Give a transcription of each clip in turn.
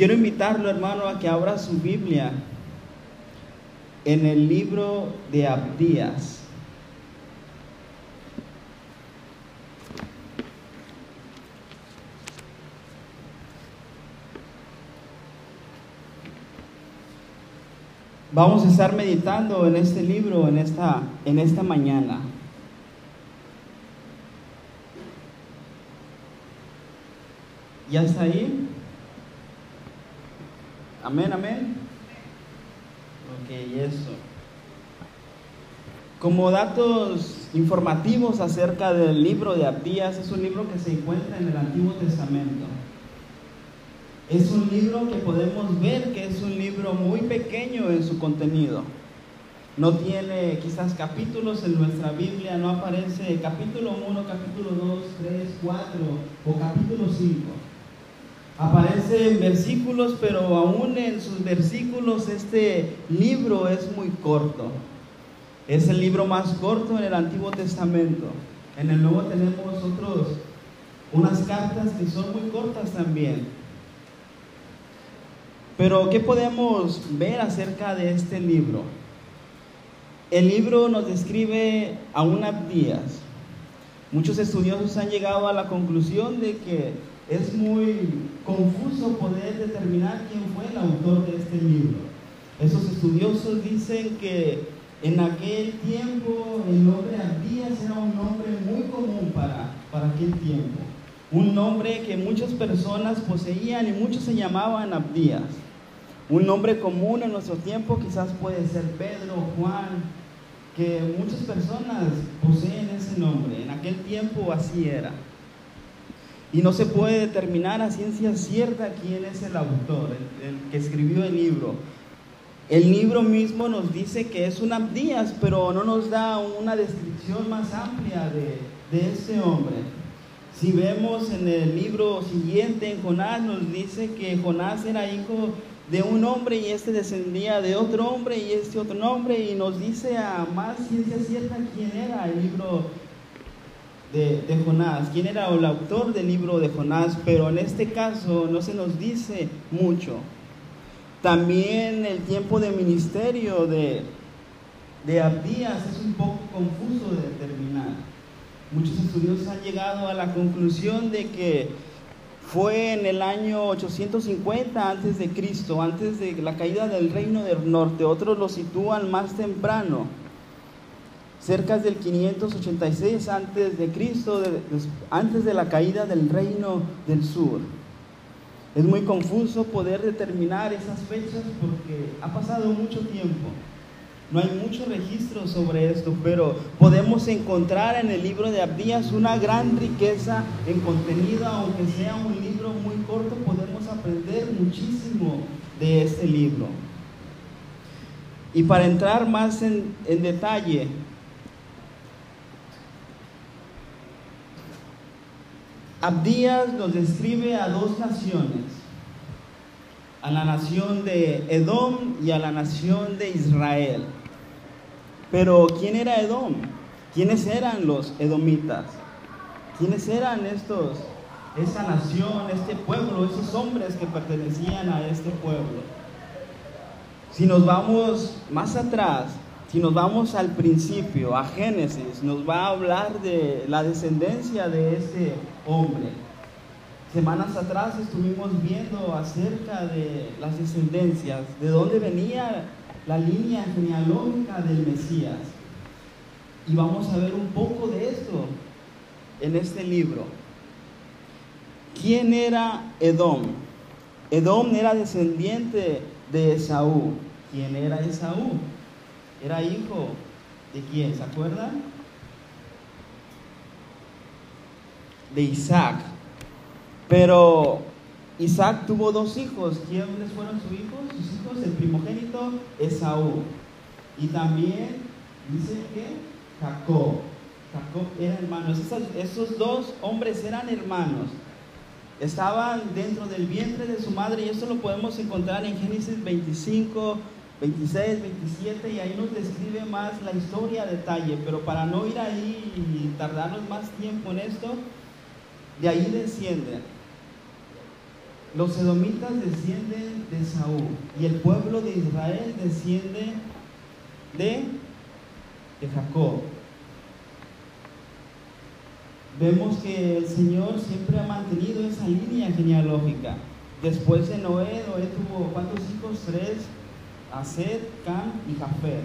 quiero invitarlo, hermano, a que abra su Biblia en el libro de Abdías. Vamos a estar meditando en este libro en esta, en esta mañana. ¿Ya está ahí? Amén, amén. Ok, eso. Como datos informativos acerca del libro de Abdías, es un libro que se encuentra en el Antiguo Testamento. Es un libro que podemos ver que es un libro muy pequeño en su contenido. No tiene quizás capítulos en nuestra Biblia, no aparece capítulo 1, capítulo 2, 3, 4 o capítulo 5. Aparecen versículos, pero aún en sus versículos este libro es muy corto. Es el libro más corto en el Antiguo Testamento. En el Nuevo tenemos otros, unas cartas que son muy cortas también. Pero, ¿qué podemos ver acerca de este libro? El libro nos describe a un Abdías. Muchos estudiosos han llegado a la conclusión de que es muy confuso poder determinar quién fue el autor de este libro. Esos estudiosos dicen que en aquel tiempo el nombre Abdías era un nombre muy común para, para aquel tiempo. Un nombre que muchas personas poseían y muchos se llamaban Abdías. Un nombre común en nuestro tiempo quizás puede ser Pedro, Juan, que muchas personas poseen ese nombre. En aquel tiempo así era. Y no se puede determinar a ciencia cierta quién es el autor, el, que escribió el libro. El libro mismo nos dice que es un Abdías, pero no nos da una descripción más amplia de, ese hombre. Si vemos en el libro siguiente, en Jonás, nos dice que Jonás era hijo de un hombre y este descendía de otro hombre y este otro nombre y nos dice a más ciencia cierta quién era el libro de, Jonás, quién era el autor del libro de Jonás, pero en este caso no se nos dice mucho. También el tiempo de ministerio de, de Abdías es un poco confuso de determinar. Muchos estudiosos han llegado a la conclusión de que fue en el año 850 antes de Cristo, antes de la caída del reino del norte. Otros lo sitúan más temprano, cerca del 586 antes de Cristo, antes de la caída del reino del sur. Es muy confuso poder determinar esas fechas porque ha pasado mucho tiempo. No hay mucho registro sobre esto, pero podemos encontrar en el libro de Abdías una gran riqueza en contenido, aunque sea un libro muy corto, podemos aprender muchísimo de este libro. Y para entrar más en, en detalle, Abdías nos describe a dos naciones, a la nación de Edom y a la nación de Israel. Pero ¿quién era Edom? ¿Quiénes eran los edomitas? ¿Quiénes eran estos, esa nación, este pueblo, esos hombres que pertenecían a este pueblo? Si nos vamos más atrás, si nos vamos al principio, a Génesis, nos va a hablar de la descendencia de este hombre. Semanas atrás estuvimos viendo acerca de las descendencias, de dónde venía la línea genealógica del Mesías. Y vamos a ver un poco de esto en este libro. ¿Quién era Edom? Edom era descendiente de Esaú. ¿Quién era Esaú? Era hijo de quién, ¿se acuerdan? De Isaac. Pero Isaac tuvo dos hijos. ¿Quiénes fueron sus hijos? Sus hijos, el primogénito, Esaú. Y también dice que Jacob. Jacob era hermano. Esos, dos hombres eran hermanos. Estaban dentro del vientre de su madre y esto lo podemos encontrar en Génesis 25, 26, 27 y ahí nos describe más la historia a detalle. Pero para no ir ahí y tardarnos más tiempo en esto, de ahí descienden los edomitas descienden de Saúl y el pueblo de Israel desciende de, de Jacob. Vemos que el Señor siempre ha mantenido esa línea genealógica. Después de Noé, Noé tuvo cuántos hijos? Tres, Aset, Cam y Jafer.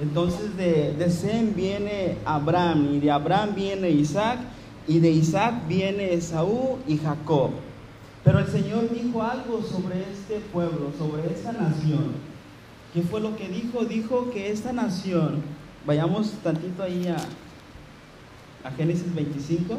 Entonces de, de Sem viene Abraham y de Abraham viene Isaac y de Isaac viene Esaú y Jacob. Pero el Señor dijo algo sobre este pueblo, sobre esta nación. ¿Qué fue lo que dijo? Dijo que esta nación, vayamos tantito ahí a, a Génesis 25.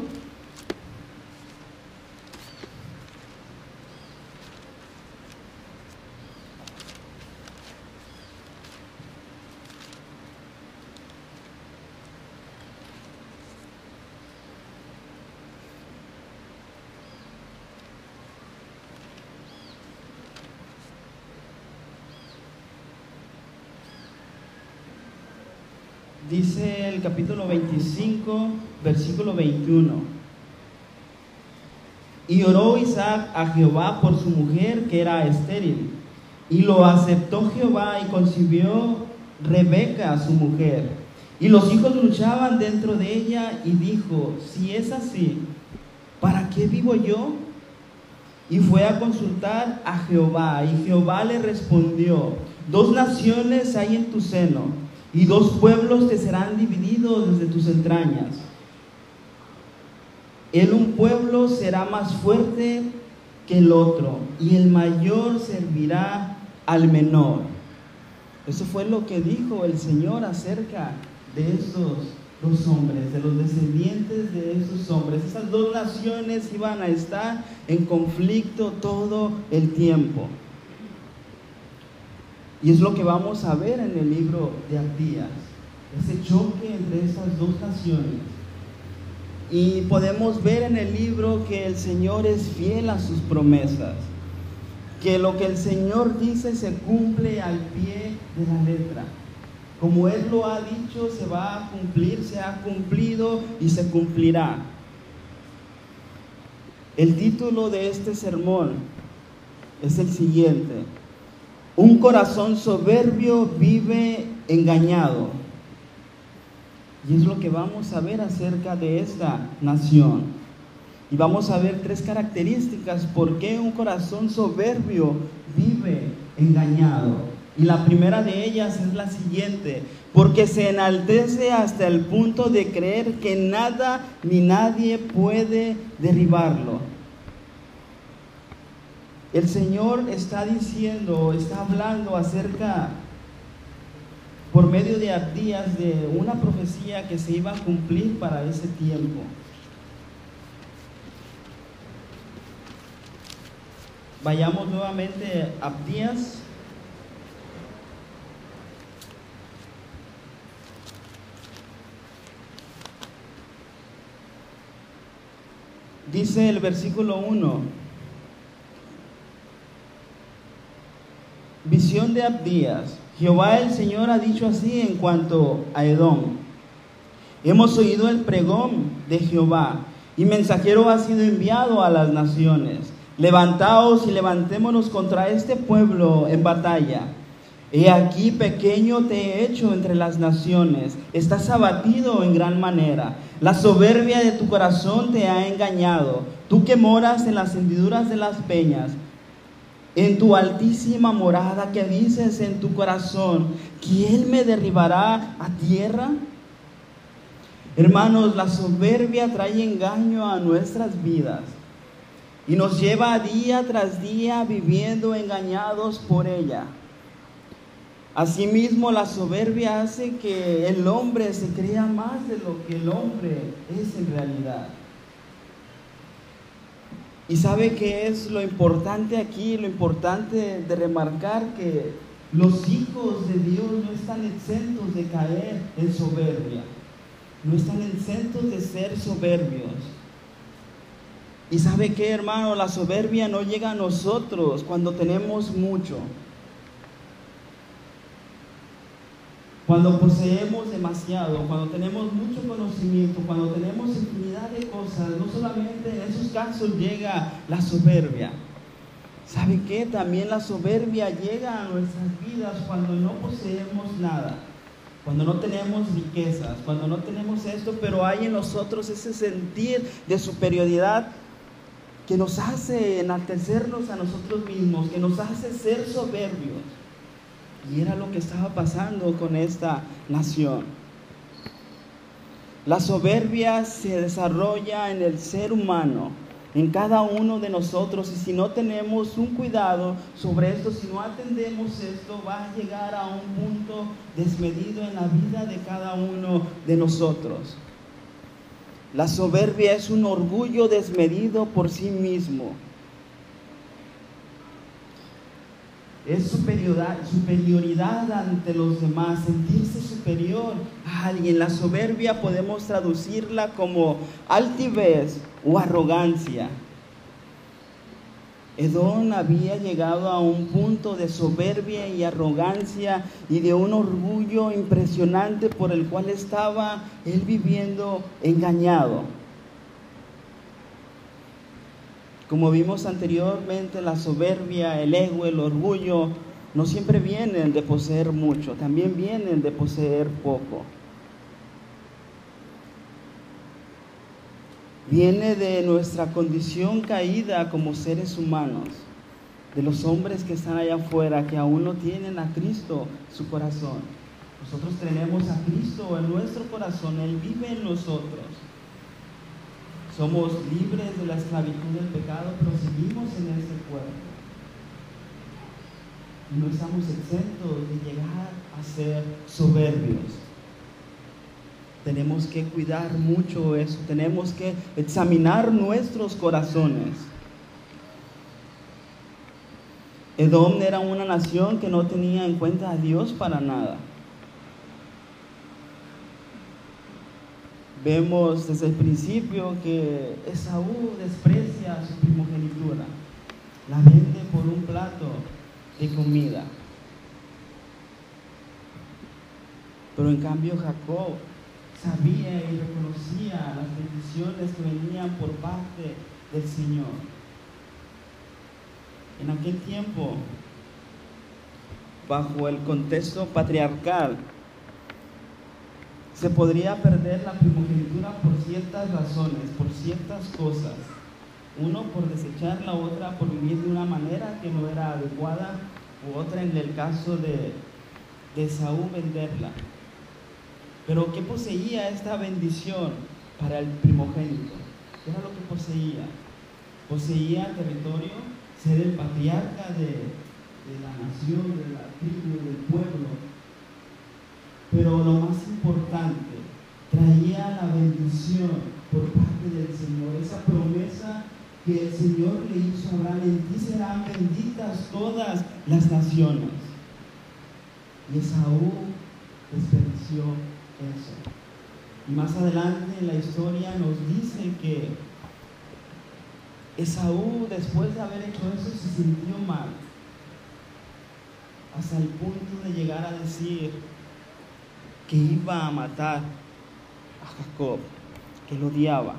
Dice el capítulo 25, versículo 21. Y oró Isaac a Jehová por su mujer que era estéril. Y lo aceptó Jehová y concibió Rebeca, su mujer. Y los hijos luchaban dentro de ella y dijo, si es así, ¿para qué vivo yo? Y fue a consultar a Jehová y Jehová le respondió, dos naciones hay en tu seno y dos pueblos te serán divididos desde tus entrañas. El un pueblo será más fuerte que el otro, y el mayor servirá al menor. Eso fue lo que dijo el Señor acerca de esos dos hombres, de los descendientes de esos hombres. Esas dos naciones iban a estar en conflicto todo el tiempo. Y es lo que vamos a ver en el libro de Abdías, ese choque entre esas dos naciones. Y podemos ver en el libro que el Señor es fiel a sus promesas, que lo que el Señor dice se cumple al pie de la letra. Como Él lo ha dicho, se va a cumplir, se ha cumplido y se cumplirá. El título de este sermón es el siguiente, un corazón soberbio vive engañado. Y es lo que vamos a ver acerca de esta nación. Y vamos a ver tres características por qué un corazón soberbio vive engañado. Y la primera de ellas es la siguiente, porque se enaltece hasta el punto de creer que nada ni nadie puede derribarlo. El Señor está diciendo, está hablando acerca, por medio de Abdías, de una profecía que se iba a cumplir para ese tiempo. Vayamos nuevamente a Abdías. Dice el versículo 1. Visión de Abdías. Jehová el Señor ha dicho así en cuanto a Edom. Hemos oído el pregón de Jehová y mensajero ha sido enviado a las naciones. Levantaos y levantémonos contra este pueblo en batalla. He aquí pequeño te he hecho entre las naciones, estás abatido en gran manera. La soberbia de tu corazón te ha engañado, tú que moras en las hendiduras de las peñas en tu altísima morada que dices en tu corazón, ¿quién me derribará a tierra? Hermanos, la soberbia trae engaño a nuestras vidas y nos lleva día tras día viviendo engañados por ella. Asimismo, la soberbia hace que el hombre se crea más de lo que el hombre es en realidad. Y sabe que es lo importante aquí, lo importante de remarcar que los hijos de Dios no están exentos de caer en soberbia, no están exentos de ser soberbios. Y sabe que hermano, la soberbia no llega a nosotros cuando tenemos mucho. Cuando poseemos demasiado, cuando tenemos mucho conocimiento, cuando tenemos infinidad de cosas, no solamente en esos casos llega la soberbia. ¿Sabe qué? También la soberbia llega a nuestras vidas cuando no poseemos nada, cuando no tenemos riquezas, cuando no tenemos esto, pero hay en nosotros ese sentir de superioridad que nos hace enaltecernos a nosotros mismos, que nos hace ser soberbios. Y era lo que estaba pasando con esta nación. La soberbia se desarrolla en el ser humano, en cada uno de nosotros, y si no tenemos un cuidado sobre esto, si no atendemos esto, va a llegar a un punto desmedido en la vida de cada uno de nosotros. La soberbia es un orgullo desmedido por sí mismo. Es superioridad, superioridad ante los demás, sentirse superior a alguien. La soberbia podemos traducirla como altivez o arrogancia. Edón había llegado a un punto de soberbia y arrogancia y de un orgullo impresionante por el cual estaba él viviendo engañado. Como vimos anteriormente, la soberbia, el ego, el orgullo no siempre vienen de poseer mucho, también vienen de poseer poco. viene de nuestra condición caída como seres humanos, de los hombres que están allá afuera, que aún no tienen a Cristo su corazón. Nosotros tenemos a Cristo en nuestro corazón, Él vive en nosotros. Somos libres de la esclavitud del pecado, pero seguimos en este cuerpo. Y no estamos exentos de llegar a ser soberbios tenemos que cuidar mucho eso, tenemos que examinar nuestros corazones. Edom era una nación que no tenía en cuenta a Dios para nada. Vemos desde el principio que Esaú desprecia su primogenitura, la vende por un plato de comida. Pero en cambio Jacob sabía y reconocía las bendiciones que venían por parte del Señor. En aquel tiempo, bajo el contexto patriarcal, se podría perder la primogenitura por ciertas razones, por ciertas cosas. Uno por desechar, la otra por vivir de una manera que no era adecuada, u otra en el caso de, de Saúl venderla. Pero ¿qué poseía esta bendición para el primogénito? ¿Qué era lo que poseía? Poseía territorio, ser el patriarca de, de la nación, de la tribu, del pueblo. Pero lo más importante, traía la bendición por parte del Señor, esa promesa que el Señor le hizo a Abraham, en ti serán benditas todas las naciones. Y Esaú desperdició eso. Y más adelante en la historia nos dice que Esaú, después de haber hecho eso, se sintió mal. Hasta el punto de llegar a decir que iba a matar a Jacob, que lo odiaba.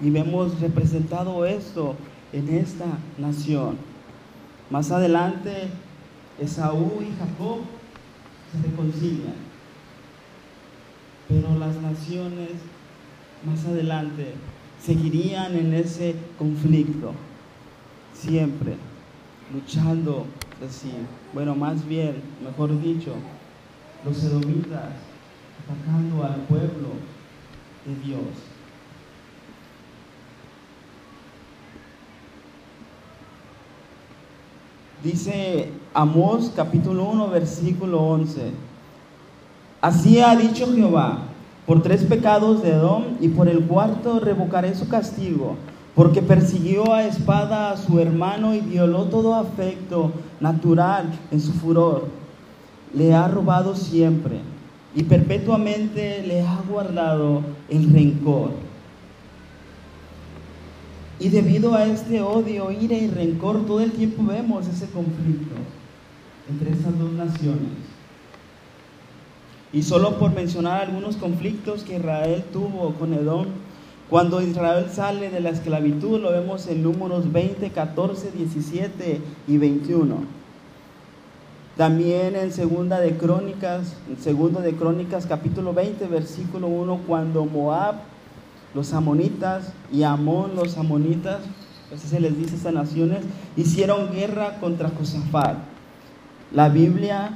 Y vemos representado esto en esta nación. Más adelante, Esaú y Jacob se reconcilian. Pero las naciones más adelante seguirían en ese conflicto, siempre luchando, decir, bueno, más bien, mejor dicho, los edomitas atacando al pueblo de Dios. Dice Amós capítulo 1 versículo 11. Así ha dicho Jehová, por tres pecados de Edom y por el cuarto revocaré su castigo, porque persiguió a espada a su hermano y violó todo afecto natural en su furor. Le ha robado siempre y perpetuamente le ha guardado el rencor. Y debido a este odio, ira y rencor, todo el tiempo vemos ese conflicto entre estas dos naciones. Y solo por mencionar algunos conflictos que Israel tuvo con Edom, Cuando Israel sale de la esclavitud, lo vemos en números 20, 14, 17 y 21. También en segunda de Crónicas, en segundo de Crónicas capítulo 20, versículo 1, cuando Moab, los amonitas y Amón, los amonitas, así se les dice a estas naciones, hicieron guerra contra Josafat. La Biblia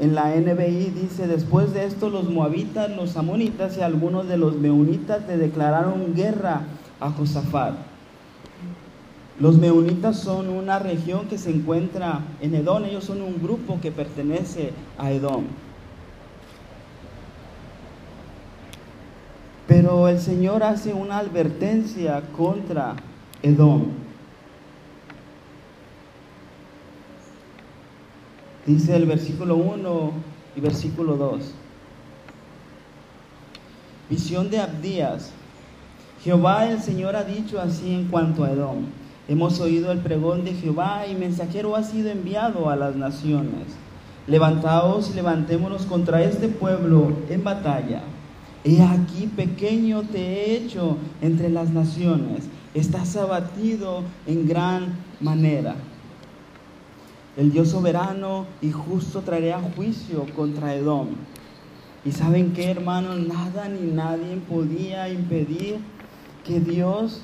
en la NBI dice, después de esto los moabitas, los amonitas y algunos de los meunitas le declararon guerra a Josafat. Los meunitas son una región que se encuentra en Edom, ellos son un grupo que pertenece a Edom. Pero el Señor hace una advertencia contra Edom. Dice el versículo 1 y versículo 2. Visión de Abdías. Jehová el Señor ha dicho así en cuanto a Edom. Hemos oído el pregón de Jehová y mensajero ha sido enviado a las naciones. Levantaos y levantémonos contra este pueblo en batalla. He aquí pequeño te he hecho entre las naciones. Estás abatido en gran manera. El Dios soberano y justo traerá juicio contra Edom. Y saben que, hermanos, nada ni nadie podía impedir que Dios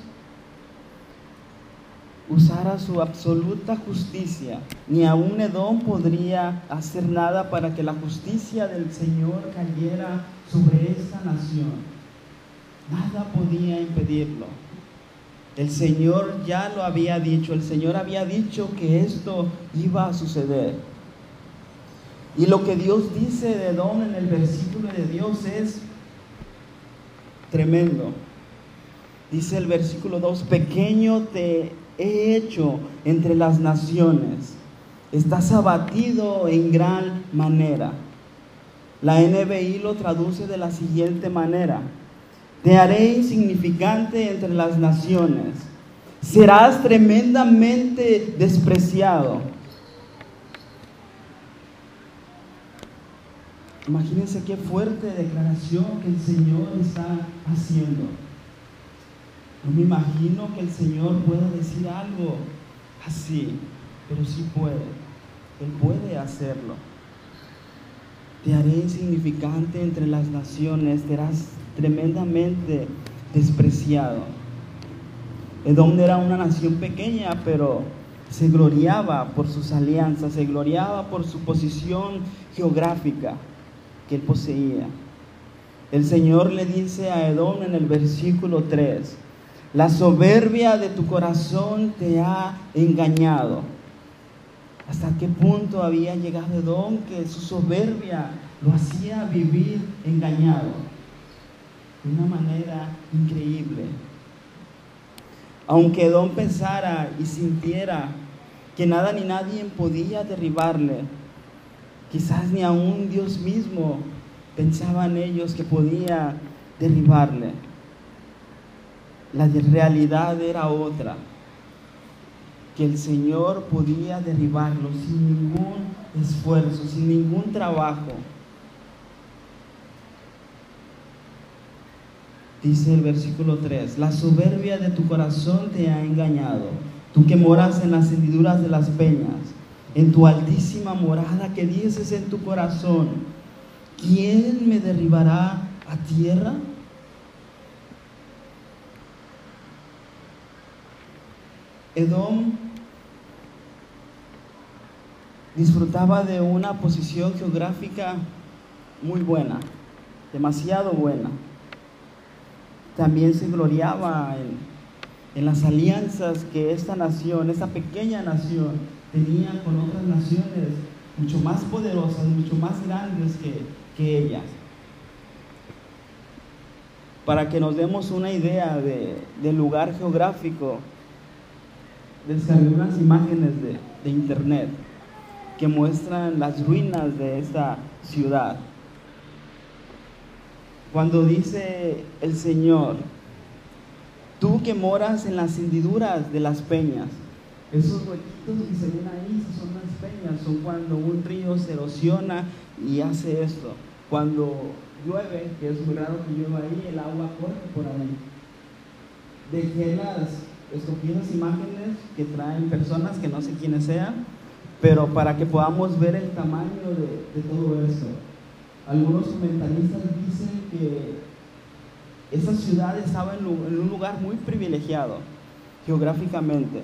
usara su absoluta justicia. Ni aún Edom podría hacer nada para que la justicia del Señor cayera sobre esta nación. Nada podía impedirlo. El Señor ya lo había dicho, el Señor había dicho que esto iba a suceder. Y lo que Dios dice de Edom en el versículo de Dios es tremendo. Dice el versículo 2, pequeño te he hecho entre las naciones, estás abatido en gran manera. La NBI lo traduce de la siguiente manera. Te haré insignificante entre las naciones. Serás tremendamente despreciado. Imagínense qué fuerte declaración que el Señor está haciendo. No me imagino que el Señor pueda decir algo así, pero sí puede. Él puede hacerlo. Te haré insignificante entre las naciones, serás tremendamente despreciado. Edom era una nación pequeña, pero se gloriaba por sus alianzas, se gloriaba por su posición geográfica que él poseía. El Señor le dice a Edom en el versículo 3, la soberbia de tu corazón te ha engañado. ¿Hasta qué punto había llegado Edom que su soberbia lo hacía vivir engañado? de una manera increíble. Aunque Don pensara y sintiera que nada ni nadie podía derribarle, quizás ni aún Dios mismo pensaban ellos que podía derribarle. La realidad era otra, que el Señor podía derribarlo sin ningún esfuerzo, sin ningún trabajo. Dice el versículo 3, la soberbia de tu corazón te ha engañado, tú que moras en las hendiduras de las peñas, en tu altísima morada que dices en tu corazón, ¿quién me derribará a tierra? Edom disfrutaba de una posición geográfica muy buena, demasiado buena también se gloriaba en, las alianzas que esta nación, esta pequeña nación, tenía con otras naciones mucho más poderosas, mucho más grandes que, que ella. Para que nos demos una idea del lugar geográfico, descargué unas imágenes de, de internet que muestran las ruinas de esta ciudad. Cuando dice el Señor, tú que moras en las hendiduras de las peñas, esos huequitos que se ven ahí son las peñas, son cuando un río se erosiona y hace esto. Cuando llueve, que es muy raro que llueva ahí, el agua corre por ahí. dejé las escogidas imágenes que traen personas que no sé quiénes sean, pero para que podamos ver el tamaño de, todo esto. Algunos comentaristas dicen que esa ciudad estaba en un lugar muy privilegiado geográficamente.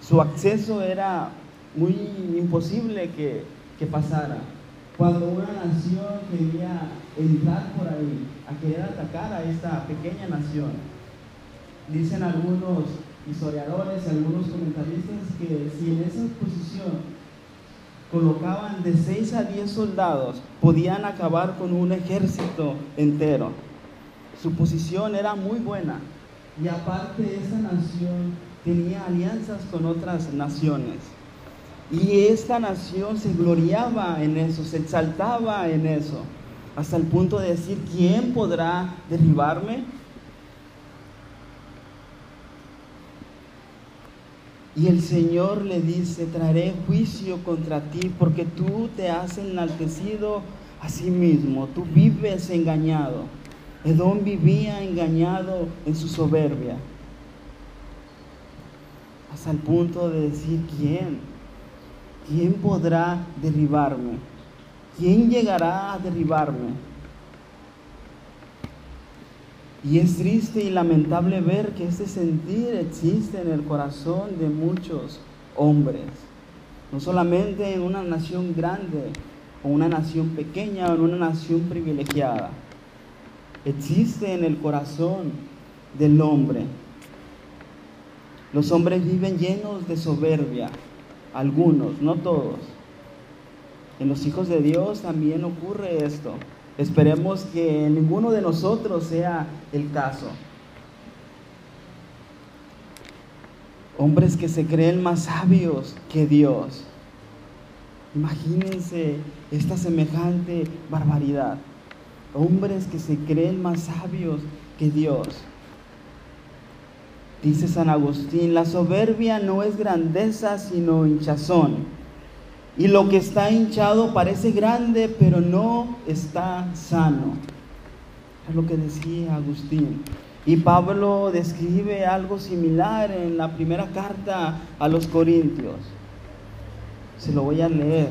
Su acceso era muy imposible que, que pasara. Cuando una nación quería entrar por ahí, a querer atacar a esta pequeña nación, dicen algunos historiadores, algunos comentaristas, que si en esa posición colocaban de 6 a 10 soldados, podían acabar con un ejército entero. Su posición era muy buena. Y aparte esa nación tenía alianzas con otras naciones. Y esta nación se gloriaba en eso, se exaltaba en eso, hasta el punto de decir, ¿quién podrá derribarme? Y el Señor le dice, traeré juicio contra ti porque tú te has enaltecido a sí mismo, tú vives engañado. Edom vivía engañado en su soberbia, hasta el punto de decir, ¿quién? ¿Quién podrá derribarme? ¿Quién llegará a derribarme? Y es triste y lamentable ver que este sentir existe en el corazón de muchos hombres, no solamente en una nación grande o una nación pequeña o en una nación privilegiada, existe en el corazón del hombre. Los hombres viven llenos de soberbia, algunos, no todos. En los hijos de Dios también ocurre esto. Esperemos que ninguno de nosotros sea el caso. Hombres que se creen más sabios que Dios. Imagínense esta semejante barbaridad. Hombres que se creen más sabios que Dios. Dice San Agustín, la soberbia no es grandeza, sino hinchazón. Y lo que está hinchado parece grande, pero no está sano. Es lo que decía Agustín. Y Pablo describe algo similar en la primera carta a los Corintios. Se lo voy a leer.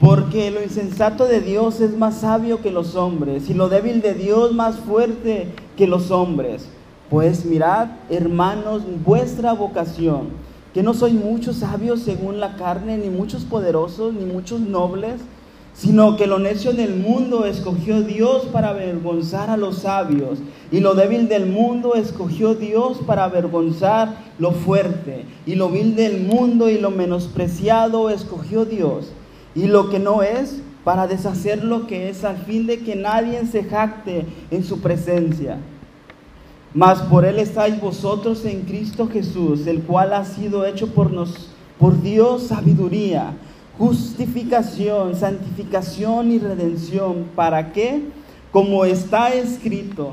Porque lo insensato de Dios es más sabio que los hombres, y lo débil de Dios más fuerte que los hombres. Pues mirad, hermanos, vuestra vocación, que no soy muchos sabios según la carne, ni muchos poderosos, ni muchos nobles, sino que lo necio del mundo escogió Dios para avergonzar a los sabios, y lo débil del mundo escogió Dios para avergonzar lo fuerte, y lo vil del mundo y lo menospreciado escogió Dios, y lo que no es para deshacer lo que es, al fin de que nadie se jacte en su presencia. Mas por él estáis vosotros en Cristo Jesús, el cual ha sido hecho por, nos, por Dios sabiduría, justificación, santificación y redención. ¿Para qué? Como está escrito,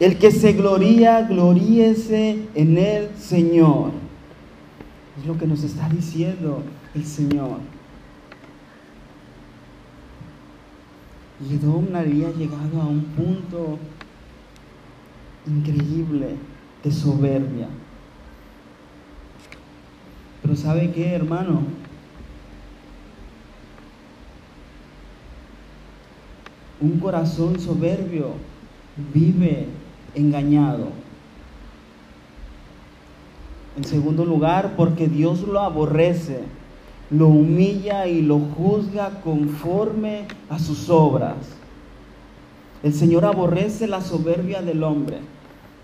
el que se gloría, gloríese en el Señor. Es lo que nos está diciendo el Señor. Y Edom había llegado a un punto increíble de soberbia. Pero ¿sabe qué, hermano? Un corazón soberbio vive engañado. En segundo lugar, porque Dios lo aborrece, lo humilla y lo juzga conforme a sus obras. El Señor aborrece la soberbia del hombre.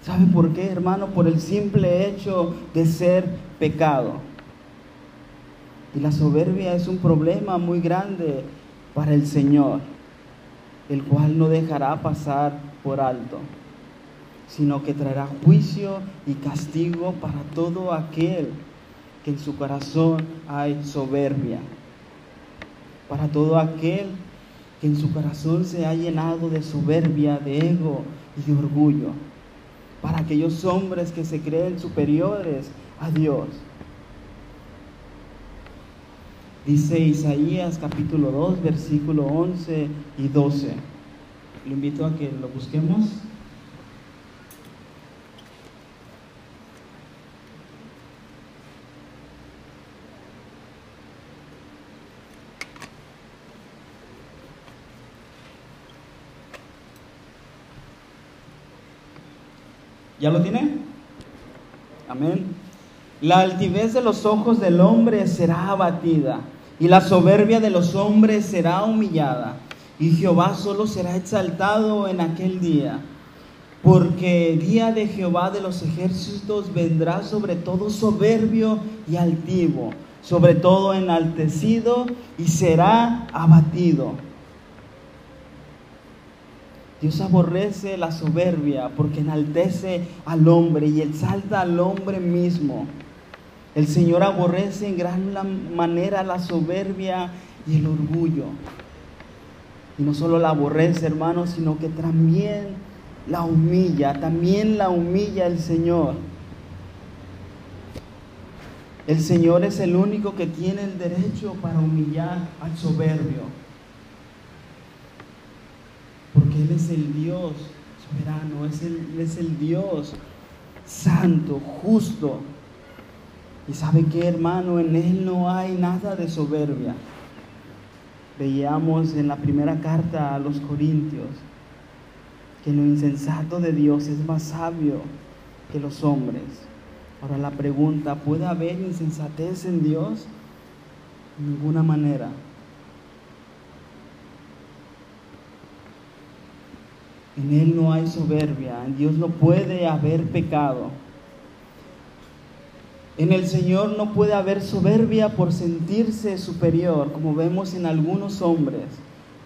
¿Sabe por qué, hermano? Por el simple hecho de ser pecado. Y la soberbia es un problema muy grande para el Señor, el cual no dejará pasar por alto, sino que traerá juicio y castigo para todo aquel que en su corazón hay soberbia, para todo aquel que en su corazón se ha llenado de soberbia, de ego y de orgullo, para aquellos hombres que se creen superiores a Dios. Dice Isaías capítulo 2, versículo 11 y 12. Lo invito a que lo busquemos. ¿Ya lo tiene? Amén. La altivez de los ojos del hombre será abatida y la soberbia de los hombres será humillada y Jehová solo será exaltado en aquel día. Porque día de Jehová de los ejércitos vendrá sobre todo soberbio y altivo, sobre todo enaltecido y será abatido. Dios aborrece la soberbia porque enaltece al hombre y exalta al hombre mismo. El Señor aborrece en gran manera la soberbia y el orgullo. Y no solo la aborrece, hermanos, sino que también la humilla, también la humilla el Señor. El Señor es el único que tiene el derecho para humillar al soberbio. Él es el Dios soberano, es el, es el Dios santo, justo. Y sabe que hermano, en Él no hay nada de soberbia. Veíamos en la primera carta a los Corintios que lo insensato de Dios es más sabio que los hombres. Ahora la pregunta, ¿puede haber insensatez en Dios? De ninguna manera. En Él no hay soberbia, en Dios no puede haber pecado. En el Señor no puede haber soberbia por sentirse superior, como vemos en algunos hombres,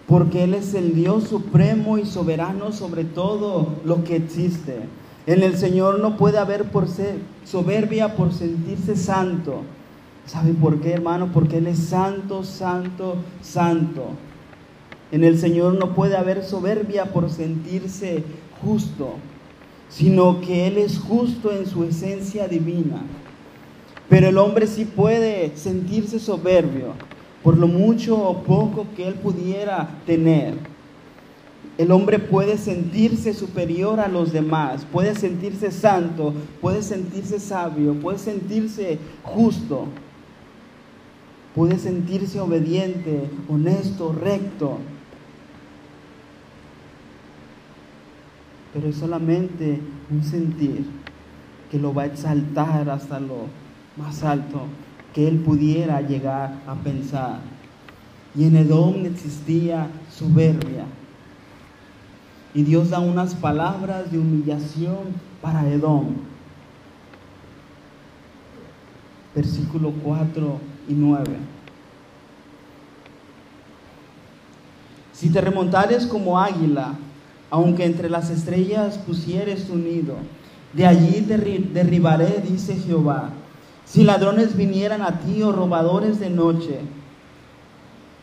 porque Él es el Dios supremo y soberano sobre todo lo que existe. En el Señor no puede haber por ser soberbia por sentirse santo. ¿Sabe por qué, hermano? Porque Él es santo, santo, santo. En el Señor no puede haber soberbia por sentirse justo, sino que Él es justo en su esencia divina. Pero el hombre sí puede sentirse soberbio por lo mucho o poco que él pudiera tener. El hombre puede sentirse superior a los demás, puede sentirse santo, puede sentirse sabio, puede sentirse justo, puede sentirse obediente, honesto, recto. Pero es solamente un sentir que lo va a exaltar hasta lo más alto que él pudiera llegar a pensar. Y en Edom existía soberbia. Y Dios da unas palabras de humillación para Edom. Versículo 4 y 9. Si te remontares como águila, aunque entre las estrellas pusieres tu nido, de allí derribaré, dice Jehová si ladrones vinieran a ti o robadores de noche,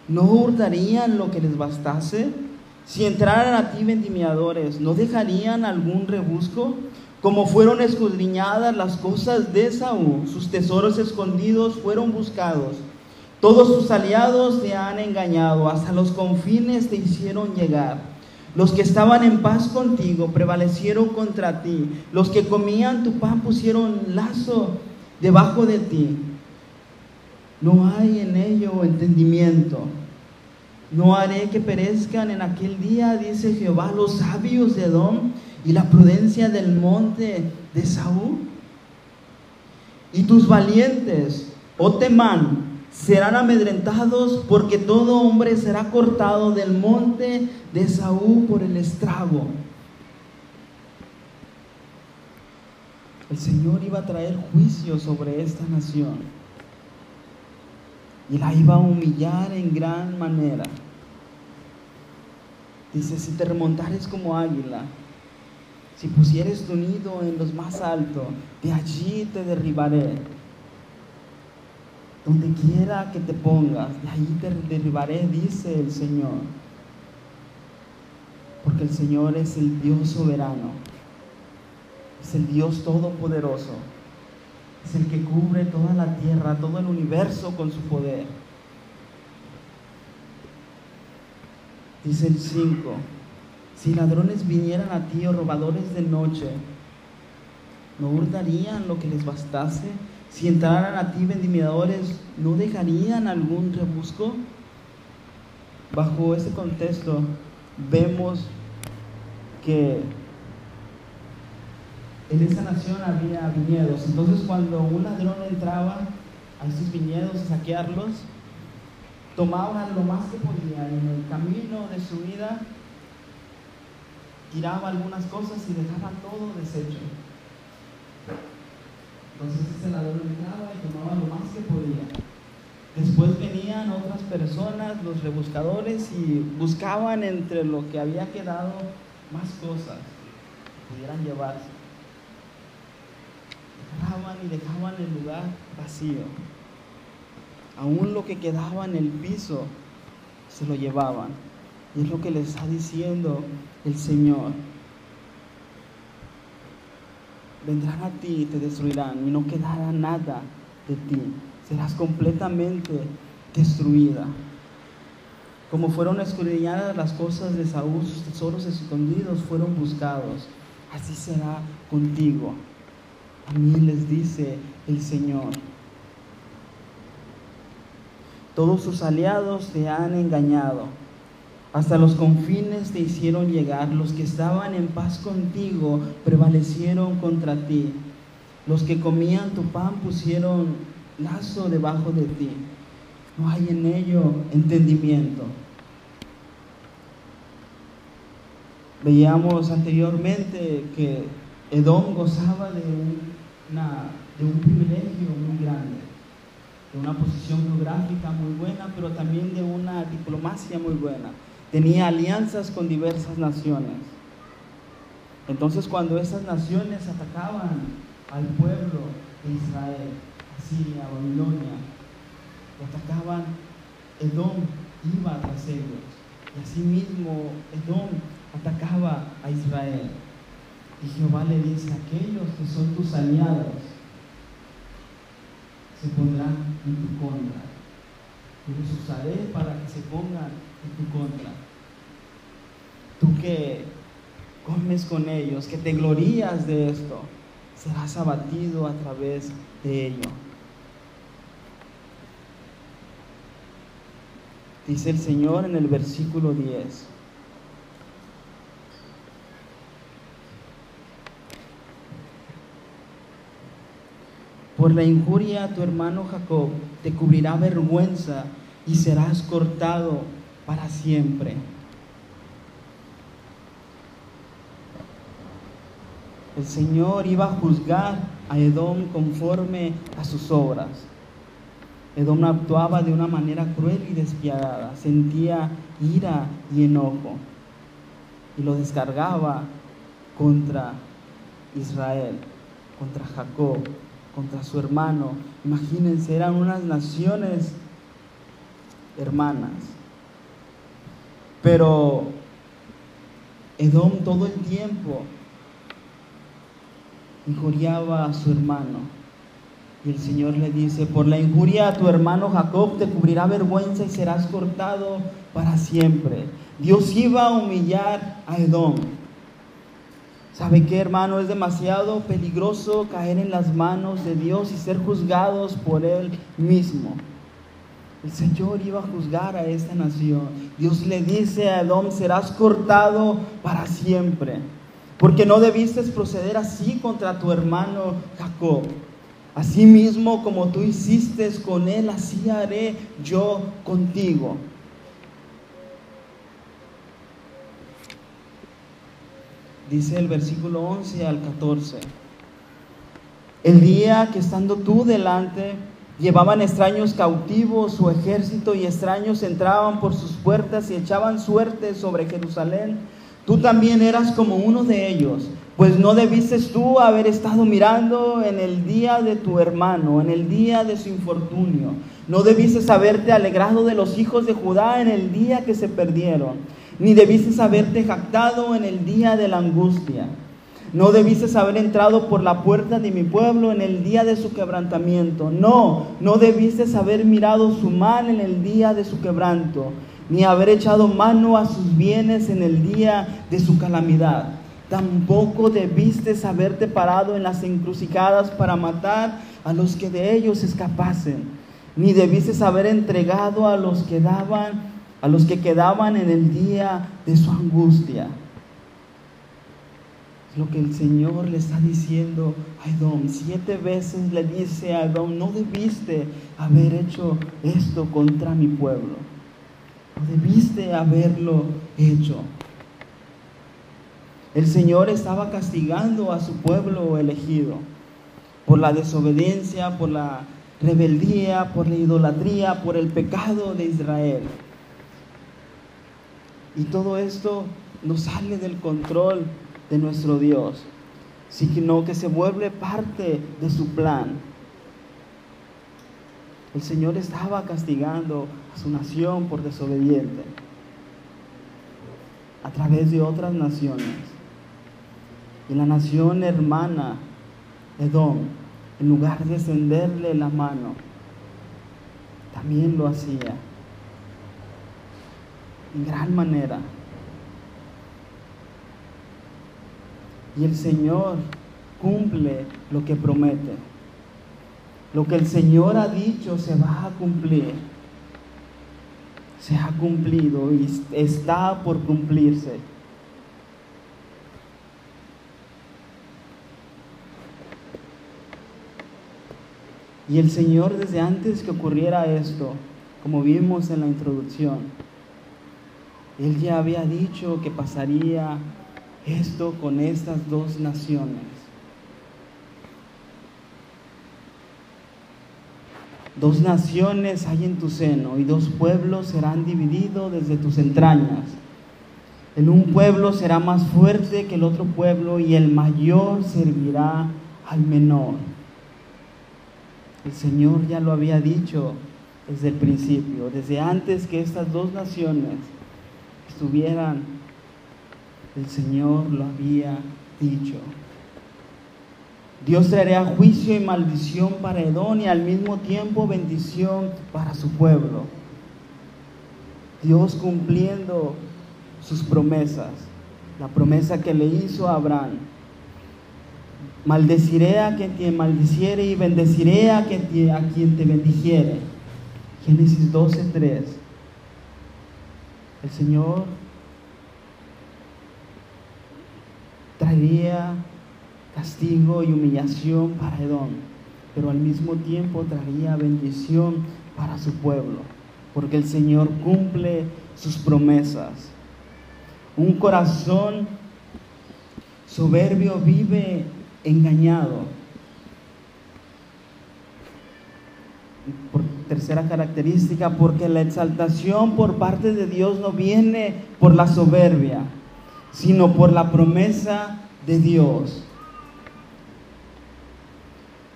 ¿no hurtarían lo que les bastase? Si entraran a ti vendimiadores, ¿no dejarían algún rebusco? Como fueron escudriñadas las cosas de Saúl, sus tesoros escondidos fueron buscados. Todos sus aliados te han engañado, hasta los confines te hicieron llegar. Los que estaban en paz contigo prevalecieron contra ti. Los que comían tu pan pusieron lazo debajo de ti. No hay en ello entendimiento. No haré que perezcan en aquel día, dice Jehová, los sabios de Edom y la prudencia del monte de Saúl. Y tus valientes, oh Temán, serán amedrentados porque todo hombre será cortado del monte de Saúl por el estrago. el Señor iba a traer juicio sobre esta nación y la iba a humillar en gran manera. Dice, si te remontares como águila, si pusieres tu nido en los más altos, de allí te derribaré. Donde quiera que te pongas, de allí te derribaré, dice el Señor. Porque el Señor es el Dios soberano es el Dios todopoderoso. Es el que cubre toda la tierra, todo el universo con su poder. Dice el 5, si ladrones vinieran a ti o robadores de noche, ¿no hurtarían lo que les bastase? Si entraran a ti vendimiadores, ¿no dejarían algún rebusco? Bajo ese contexto vemos que en esa nación había viñedos. Entonces cuando un ladrón entraba a estos viñedos a saquearlos, tomaba lo más que podía en el camino de su vida tiraba algunas cosas y dejaba todo deshecho. Entonces ese ladrón entraba y tomaba lo más que podía. Después venían otras personas, los rebuscadores, y buscaban entre lo que había quedado más cosas que pudieran llevarse. Dejaban y dejaban el lugar vacío. Aún lo que quedaba en el piso se lo llevaban. Y es lo que le está diciendo el Señor. Vendrán a ti y te destruirán y no quedará nada de ti. Serás completamente destruida. Como fueron escudriñadas las cosas de Saúl, sus tesoros escondidos fueron buscados. Así será contigo. A mí les dice el Señor. Todos sus aliados te han engañado hasta los confines te hicieron llegar, los que estaban en paz contigo prevalecieron contra ti. Los que comían tu pan pusieron lazo debajo de ti. No hay en ello entendimiento. Veíamos anteriormente que Edom gozaba de, de un privilegio muy grande, de una posición geográfica muy buena, pero también de una diplomacia muy buena tenía alianzas con diversas naciones. Entonces cuando esas naciones atacaban al pueblo de Israel, Siria, Babilonia, lo atacaban, Edom iba tras ellos. Y asimismo Edom atacaba a Israel. Y Jehová le dice, aquellos que son tus aliados se pondrán en tu contra. Y los usaré para que se pongan en tu contra. Tú que comes con ellos, que te glorías de esto, serás abatido a través de ello. Dice el Señor en el versículo 10. Por la injuria tu hermano Jacob te cubrirá vergüenza y serás cortado para siempre. El Señor iba a juzgar a Edom conforme a sus obras. Edom actuaba de una manera cruel y despiadada, sentía ira y enojo y lo descargaba contra Israel, contra Jacob, contra su hermano. Imagínense, eran unas naciones hermanas. Pero Edom todo el tiempo injuriaba a su hermano. Y el Señor le dice, por la injuria a tu hermano Jacob te cubrirá vergüenza y serás cortado para siempre. Dios iba a humillar a Edom. ¿Sabe qué, hermano? Es demasiado peligroso caer en las manos de Dios y ser juzgados por Él mismo. El Señor iba a juzgar a esta nación. Dios le dice a Edom, serás cortado para siempre, porque no debiste proceder así contra tu hermano Jacob. Así mismo como tú hiciste con él, así haré yo contigo. Dice el versículo 11 al 14. El día que estando tú delante, Llevaban extraños cautivos su ejército y extraños entraban por sus puertas y echaban suerte sobre Jerusalén. Tú también eras como uno de ellos, pues no debiste tú haber estado mirando en el día de tu hermano, en el día de su infortunio. No debiste haberte alegrado de los hijos de Judá en el día que se perdieron, ni debiste haberte jactado en el día de la angustia. No debiste haber entrado por la puerta de mi pueblo en el día de su quebrantamiento. No, no debiste haber mirado su mal en el día de su quebranto, ni haber echado mano a sus bienes en el día de su calamidad. Tampoco debiste haberte parado en las encrucijadas para matar a los que de ellos escapasen, ni debiste haber entregado a los que daban, a los que quedaban en el día de su angustia lo que el Señor le está diciendo a Edom. Siete veces le dice a Edom, no debiste haber hecho esto contra mi pueblo. No debiste haberlo hecho. El Señor estaba castigando a su pueblo elegido por la desobediencia, por la rebeldía, por la idolatría, por el pecado de Israel. Y todo esto no sale del control de nuestro Dios, sino que se vuelve parte de su plan. El Señor estaba castigando a su nación por desobediente a través de otras naciones. Y la nación hermana, Edom, en lugar de extenderle la mano, también lo hacía en gran manera. Y el Señor cumple lo que promete. Lo que el Señor ha dicho se va a cumplir. Se ha cumplido y está por cumplirse. Y el Señor desde antes que ocurriera esto, como vimos en la introducción, Él ya había dicho que pasaría esto con estas dos naciones. Dos naciones hay en tu seno y dos pueblos serán divididos desde tus entrañas. En un pueblo será más fuerte que el otro pueblo y el mayor servirá al menor. El Señor ya lo había dicho desde el principio, desde antes que estas dos naciones estuvieran el Señor lo había dicho. Dios traerá juicio y maldición para Edón y al mismo tiempo bendición para su pueblo. Dios cumpliendo sus promesas, la promesa que le hizo a Abraham. Maldeciré a quien te maldiciere y bendeciré a quien te, a bendijere. Génesis 12:3. El Señor traería castigo y humillación para Edom, pero al mismo tiempo traería bendición para su pueblo, porque el Señor cumple sus promesas. Un corazón soberbio vive engañado. Por tercera característica, porque la exaltación por parte de Dios no viene por la soberbia, sino por la promesa de Dios.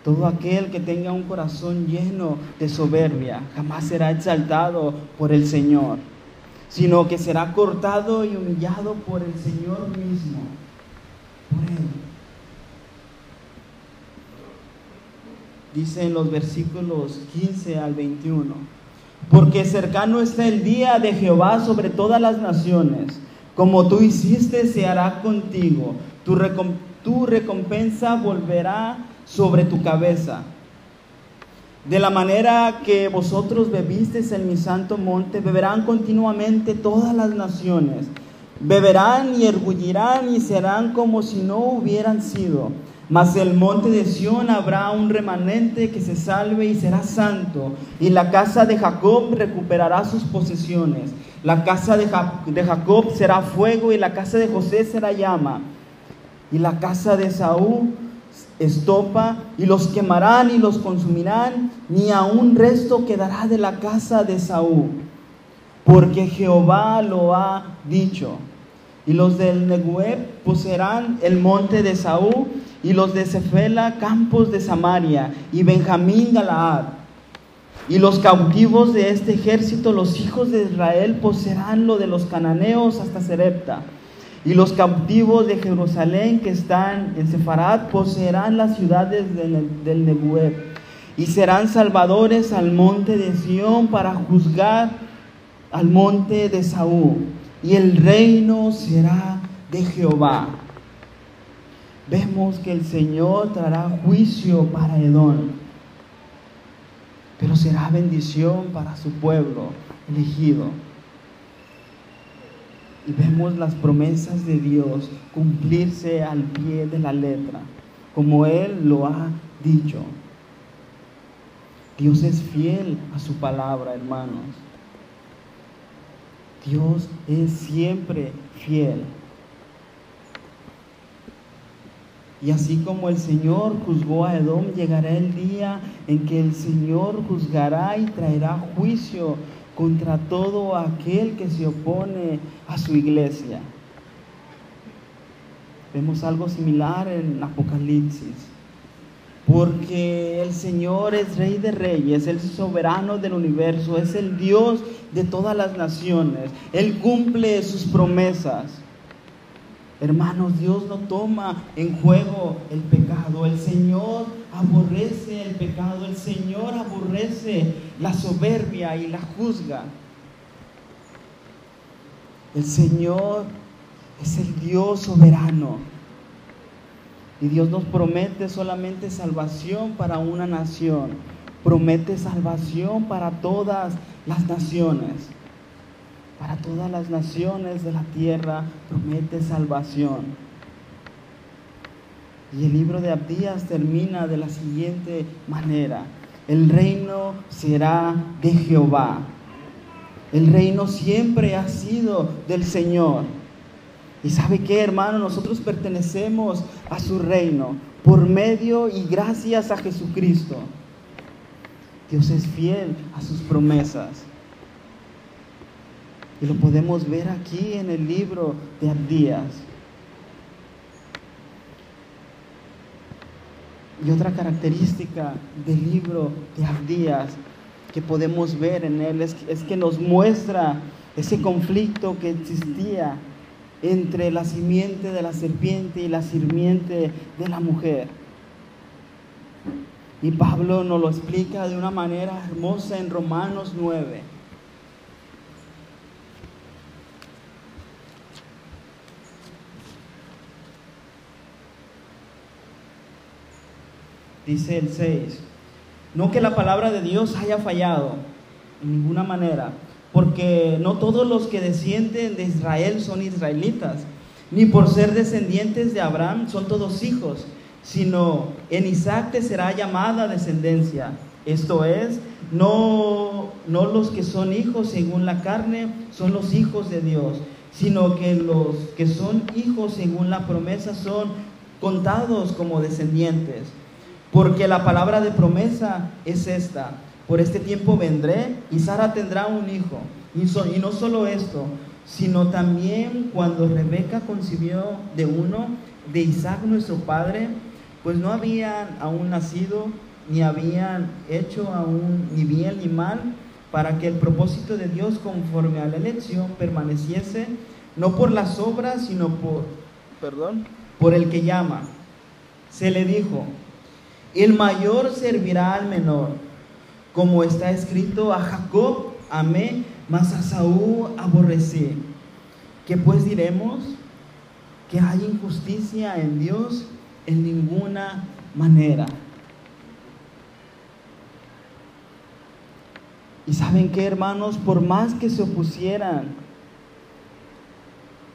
Todo aquel que tenga un corazón lleno de soberbia jamás será exaltado por el Señor, sino que será cortado y humillado por el Señor mismo, por Él. Dice en los versículos 15 al 21, porque cercano está el día de Jehová sobre todas las naciones como tú hiciste, se hará contigo. Tu, recompensa volverá sobre tu cabeza. De la manera que vosotros bebisteis en mi santo monte, beberán continuamente todas las naciones. Beberán y ergullirán y serán como si no hubieran sido. Mas el monte de Sión habrá un remanente que se salve y será santo, y la casa de Jacob recuperará sus posesiones. La casa de, Jacob será fuego y la casa de José será llama. Y la casa de Saúl estopa y los quemarán y los consumirán, ni aun resto quedará de la casa de Saúl. Porque Jehová lo ha dicho. Y los del Negueb poseerán el monte de Saúl y los de Cefela campos de Samaria y Benjamín Galaad y los cautivos de este ejército, los hijos de Israel, poseerán lo de los cananeos hasta Serepta. Y los cautivos de Jerusalén que están en Sefarad poseerán las ciudades del, del Y serán salvadores al monte de Sión para juzgar al monte de Saúl. Y el reino será de Jehová. Vemos que el Señor traerá juicio para Edom pero será bendición para su pueblo elegido. y vemos las promesas de Dios cumplirse al pie de la letra, como Él lo ha dicho. Dios es fiel a su palabra, hermanos. Dios es siempre fiel. Y así como el Señor juzgó a Edom, llegará el día en que el Señor juzgará y traerá juicio contra todo aquel que se opone a su iglesia. Vemos algo similar en Apocalipsis. Porque el Señor es rey de reyes, el soberano del universo, es el Dios de todas las naciones. Él cumple sus promesas. Hermanos, Dios no toma en juego el pecado. El Señor aborrece el pecado. El Señor aborrece la soberbia y la juzga. El Señor es el Dios soberano. Y Dios nos promete solamente salvación para una nación. Promete salvación para todas las naciones para todas las naciones de la tierra promete salvación. Y el libro de Abdías termina de la siguiente manera. El reino será de Jehová. El reino siempre ha sido del Señor. Y sabe qué, hermano, nosotros pertenecemos a su reino por medio y gracias a Jesucristo. Dios es fiel a sus promesas. Y lo podemos ver aquí en el libro de Abdías. Y otra característica del libro de Abdías que podemos ver en él es, es que nos muestra ese conflicto que existía entre la simiente de la serpiente y la simiente de la mujer. Y Pablo nos lo explica de una manera hermosa en Romanos 9. Dice el 6, no que la palabra de Dios haya fallado en ninguna manera, porque no todos los que descienden de Israel son israelitas, ni por ser descendientes de Abraham son todos hijos, sino en Isaac te será llamada descendencia. Esto es, no, no los que son hijos según la carne son los hijos de Dios, sino que los que son hijos según la promesa son contados como descendientes. Porque la palabra de promesa es esta. Por este tiempo vendré y Sara tendrá un hijo. Y, no solo esto, sino también cuando Rebeca concibió de uno, de Isaac nuestro padre, pues no habían aún nacido, ni habían hecho aún ni bien ni mal, para que el propósito de Dios conforme a la elección permaneciese, no por las obras, sino por, perdón, por el que llama. Se le dijo, el mayor servirá al menor, como está escrito, a Jacob amé, mas a Saúl aborrecí. ¿Qué pues diremos? Que hay injusticia en Dios en ninguna manera. Y saben qué, hermanos, por más que se opusieran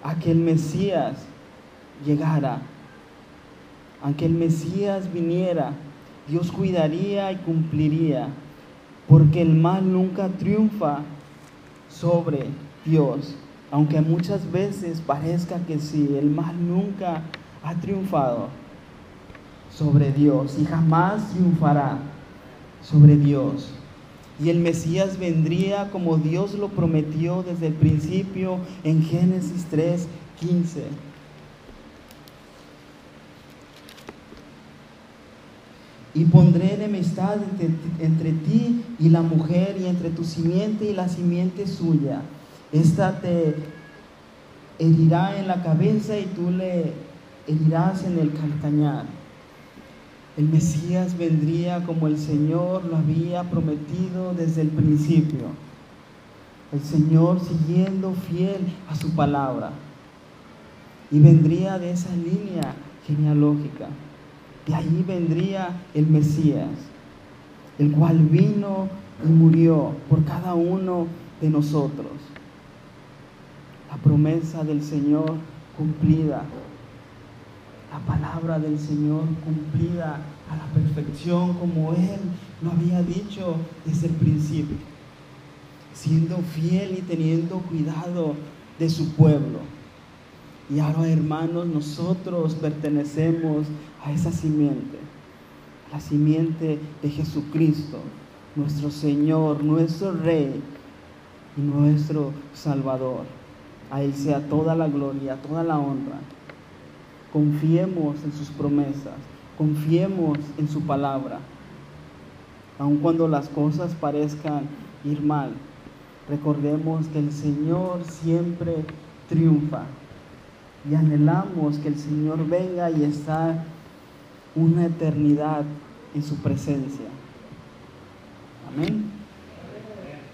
a que el Mesías llegara, aunque el Mesías viniera, Dios cuidaría y cumpliría, porque el mal nunca triunfa sobre Dios. Aunque muchas veces parezca que sí, el mal nunca ha triunfado sobre Dios y jamás triunfará sobre Dios. Y el Mesías vendría como Dios lo prometió desde el principio en Génesis 3, 15. Y pondré enemistad entre, ti y la mujer y entre tu simiente y la simiente suya. Esta te herirá en la cabeza y tú le herirás en el calcañar. El Mesías vendría como el Señor lo había prometido desde el principio. El Señor siguiendo fiel a su palabra. Y vendría de esa línea genealógica. De allí vendría el Mesías, el cual vino y murió por cada uno de nosotros. La promesa del Señor cumplida, la palabra del Señor cumplida a la perfección como Él lo había dicho desde el principio, siendo fiel y teniendo cuidado de su pueblo. Y ahora, hermanos, nosotros pertenecemos a esa simiente, a la simiente de Jesucristo, nuestro Señor, nuestro Rey y nuestro Salvador. A Él sea toda la gloria, toda la honra. Confiemos en sus promesas, confiemos en su palabra. Aun cuando las cosas parezcan ir mal, recordemos que el Señor siempre triunfa y anhelamos que el Señor venga y estar una eternidad en su presencia. Amén.